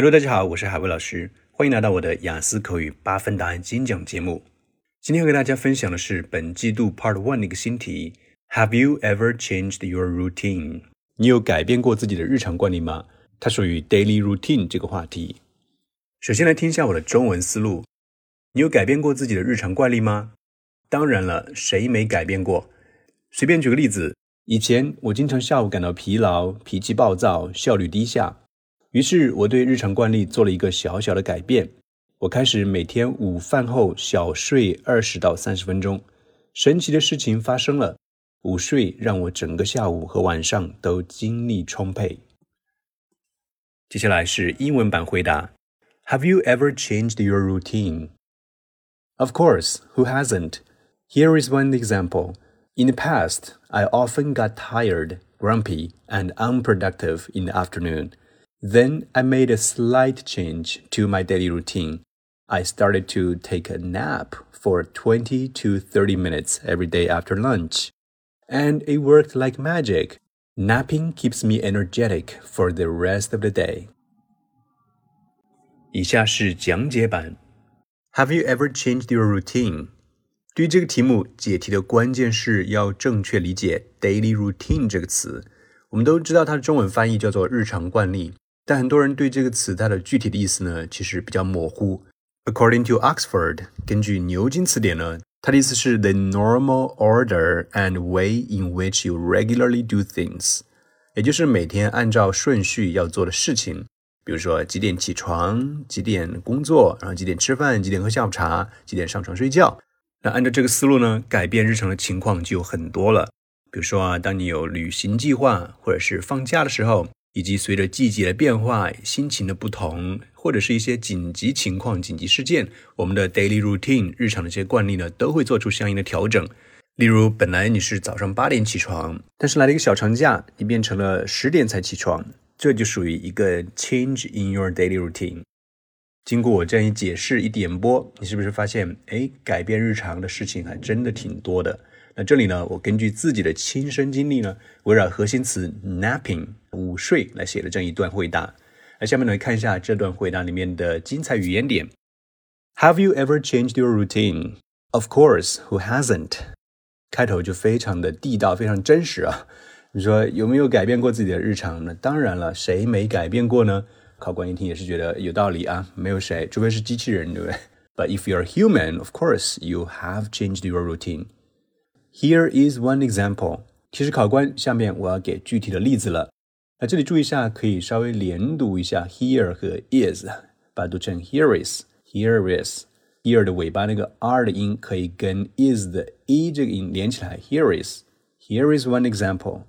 Hello，大家好，我是海威老师，欢迎来到我的雅思口语八分答案精讲节目。今天要跟大家分享的是本季度 Part One 的一个新题：Have you ever changed your routine？你有改变过自己的日常惯例吗？它属于 Daily Routine 这个话题。首先来听一下我的中文思路：你有改变过自己的日常惯例吗？当然了，谁没改变过？随便举个例子，以前我经常下午感到疲劳、脾气暴躁、效率低下，于是我对日常惯例做了一个小小的改变。我开始每天午饭后小睡二十到三十分钟。神奇的事情发生了，午睡让我整个下午和晚上都精力充沛。接下来是英文版回答：Have you ever changed your routine? Of course, who hasn't? Here is one example. In the past, I often got tired, grumpy, and unproductive in the afternoon. Then I made a slight change to my daily routine. I started to take a nap for 20 to 30 minutes every day after lunch. And it worked like magic. Napping keeps me energetic for the rest of the day. 以下是讲解版。Have you ever changed your routine? 对于这个题目解题的关键是要正确理解 daily routine 这个词。我们都知道它的中文翻译叫做日常惯例， 但很多人对这个词它的具体的意思呢，其实比较模糊。According to Oxford，根据牛津词典呢，它的意思是 the normal order and way in which you regularly do things，也就是每天按照顺序要做的事情。比如说几点起床，几点工作，然后几点吃饭，几点喝下午茶，几点上床睡觉。那按照这个思路呢，改变日常的情况就很多了。比如说啊，当你有旅行计划，或者是放假的时候。以及随着季节的变化、心情的不同，或者是一些紧急情况、紧急事件，我们的 daily routine 日常的一些惯例呢，都会做出相应的调整。例如，本来你是早上八点起床，但是来了一个小长假，你变成了十点才起床，这就属于一个 change in your daily routine。经过我这样一解释、一点拨，你是不是发现，哎，改变日常的事情还真的挺多的？那这里呢，我根据自己的亲身经历呢，围绕核心词 napping 午睡来写了这样一段回答。那下面呢，看一下这段回答里面的精彩语言点。Have you ever changed your routine? Of course, who hasn't? 开头就非常的地道，非常真实啊。你说有没有改变过自己的日常呢？当然了，谁没改变过呢？考官一听也是觉得有道理啊，没有谁，除非是机器人，对不对？But if you're human, of course, you have changed your routine. Here is one example。其实考官，下面我要给具体的例子了。那这里注意一下，可以稍微连读一下 here 和 is，把它读成 here is，here is。here 的尾巴那个 r 的音可以跟 is 的 e 这个音连起来，here is，here is one example。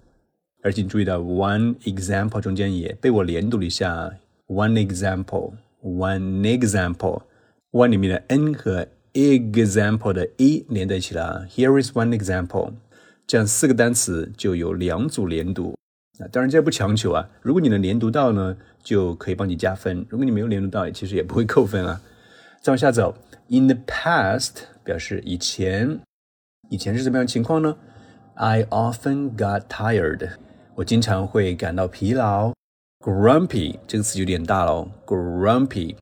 而且注意到 one example 中间也被我连读了一下，one example，one example，one 里面的 n 和 example 的 e 连在一起了，Here is one example，这样四个单词就有两组连读。啊，当然这不强求啊，如果你能连读到呢，就可以帮你加分；如果你没有连读到，其实也不会扣分啊。再往下走，In the past 表示以前，以前是怎么样情况呢？I often got tired，我经常会感到疲劳。Grumpy 这个词有点大喽，Grumpy，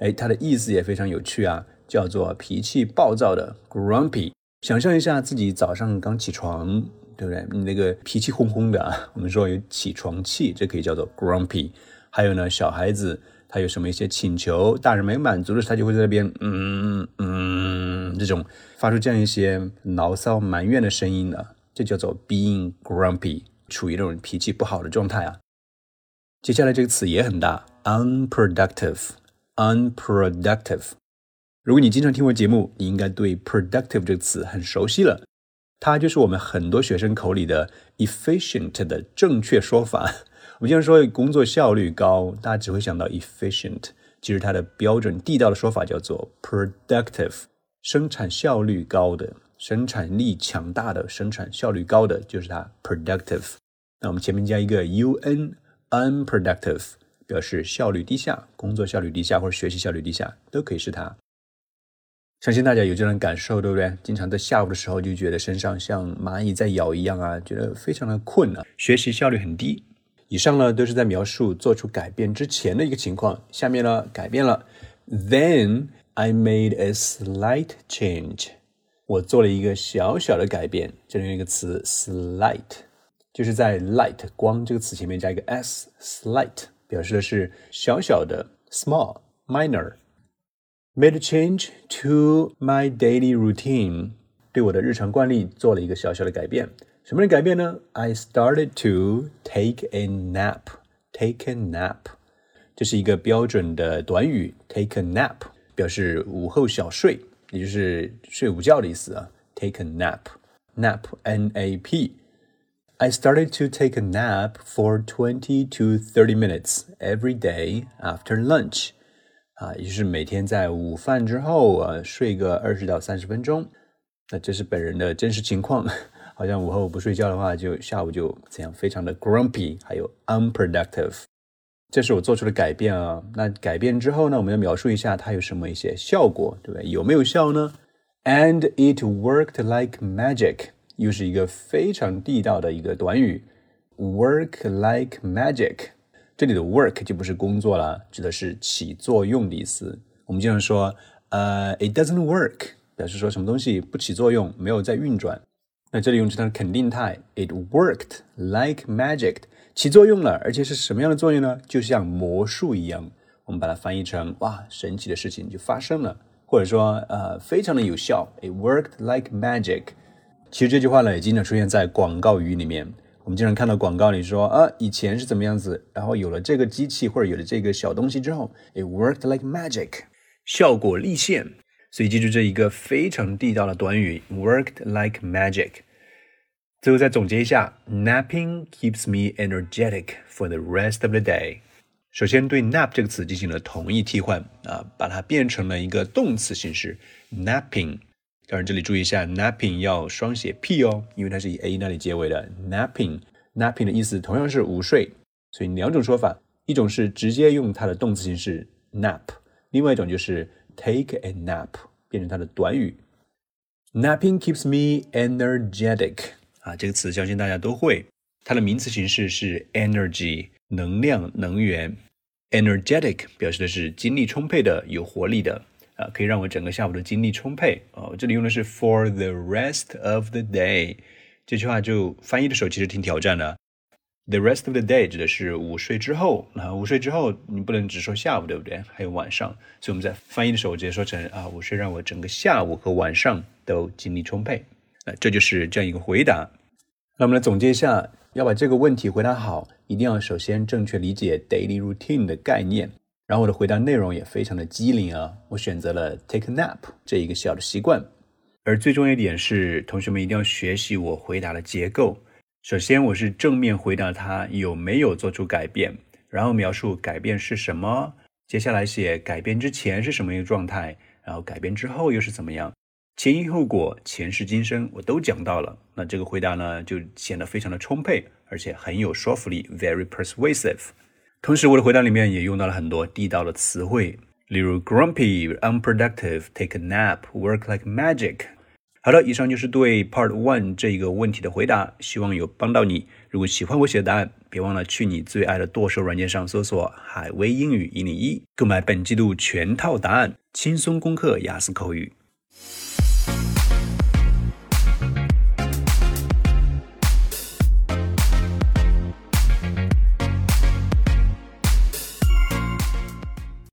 哎，它的意思也非常有趣啊。叫做脾气暴躁的 grumpy。想象一下自己早上刚起床，对不对？你那个脾气哄哄的啊，我们说有起床气，这可以叫做 grumpy。还有呢，小孩子他有什么一些请求，大人没满足的时候，他就会在那边嗯嗯这种发出这样一些牢骚埋怨的声音的，这叫做 being grumpy，处于那种脾气不好的状态啊。接下来这个词也很大，unproductive，unproductive。如果你经常听我节目，你应该对 productive 这个词很熟悉了。它就是我们很多学生口里的 efficient 的正确说法。我们经常说工作效率高，大家只会想到 efficient，其实它的标准地道的说法叫做 productive，生产效率高的、生产力强大的、生产效率高的就是它 productive。那我们前面加一个 un，unproductive，表示效率低下、工作效率低下或者学习效率低下，都可以是它。相信大家有这种感受，对不对？经常在下午的时候就觉得身上像蚂蚁在咬一样啊，觉得非常的困啊，学习效率很低。以上呢都是在描述做出改变之前的一个情况。下面呢改变了，Then I made a slight change。我做了一个小小的改变。这里用一个词，slight，就是在 light 光这个词前面加一个 s，slight 表示的是小小的，small minor。Made a change to my daily routine，对我的日常惯例做了一个小小的改变。什么的改变呢？I started to take a nap. Take a nap，这是一个标准的短语。Take a nap 表示午后小睡，也就是睡午觉的意思啊。Take a nap，nap n a p。I started to take a nap for twenty to thirty minutes every day after lunch。 啊，也就是每天在午饭之后啊，睡个二十到三十分钟。那这是本人的真实情况。好像午后不睡觉的话，就下午就这样非常的 grumpy，还有 unproductive。这是我做出的改变啊。那改变之后呢，我们要描述一下它有什么一些效果，对不对？有没有效呢？And it worked like magic，又是一个非常地道的一个短语，work like magic。这里的 work 就不是工作了，指的是起作用的意思。我们经常说，呃，it doesn't work，表示说什么东西不起作用，没有在运转。那这里用它的肯定态，it worked like magic，起作用了，而且是什么样的作用呢？就像魔术一样。我们把它翻译成哇，神奇的事情就发生了，或者说呃，非常的有效，it worked like magic。其实这句话呢，也经常出现在广告语里面。我们经常看到广告里说啊，以前是怎么样子，然后有了这个机器或者有了这个小东西之后，it worked like magic，效果立现。所以记住这一个非常地道的短语，worked like magic。最后再总结一下，napping keeps me energetic for the rest of the day。首先对 nap 这个词进行了同义替换啊，把它变成了一个动词形式 napping。当然这里注意一下，napping 要双写 p 哦，因为它是以 a 那里结尾的 napping。napping 的意思同样是午睡，所以两种说法，一种是直接用它的动词形式 nap，另外一种就是。Take a nap 变成它的短语，Napping keeps me energetic 啊，这个词相信大家都会。它的名词形式是 energy，能量、能源。Energetic 表示的是精力充沛的、有活力的啊，可以让我整个下午的精力充沛啊。这里用的是 for the rest of the day，这句话就翻译的时候其实挺挑战的。The rest of the day 指的是午睡之后，那午睡之后你不能只说下午，对不对？还有晚上，所以我们在翻译的时候直接说成啊，午睡让我整个下午和晚上都精力充沛。那这就是这样一个回答。那我们来总结一下，要把这个问题回答好，一定要首先正确理解 daily routine 的概念。然后我的回答内容也非常的机灵啊，我选择了 take a nap 这一个小的习惯。而最重要一点是，同学们一定要学习我回答的结构。首先，我是正面回答他有没有做出改变，然后描述改变是什么。接下来写改变之前是什么一个状态，然后改变之后又是怎么样，前因后果、前世今生我都讲到了。那这个回答呢，就显得非常的充沛，而且很有说服力，very persuasive。同时，我的回答里面也用到了很多地道的词汇，例如 grumpy、unproductive、take a nap、work like magic。好的，以上就是对 Part One 这一个问题的回答，希望有帮到你。如果喜欢我写的答案，别忘了去你最爱的剁手软件上搜索“海威英语一零一”，购买本季度全套答案，轻松攻克雅思口语。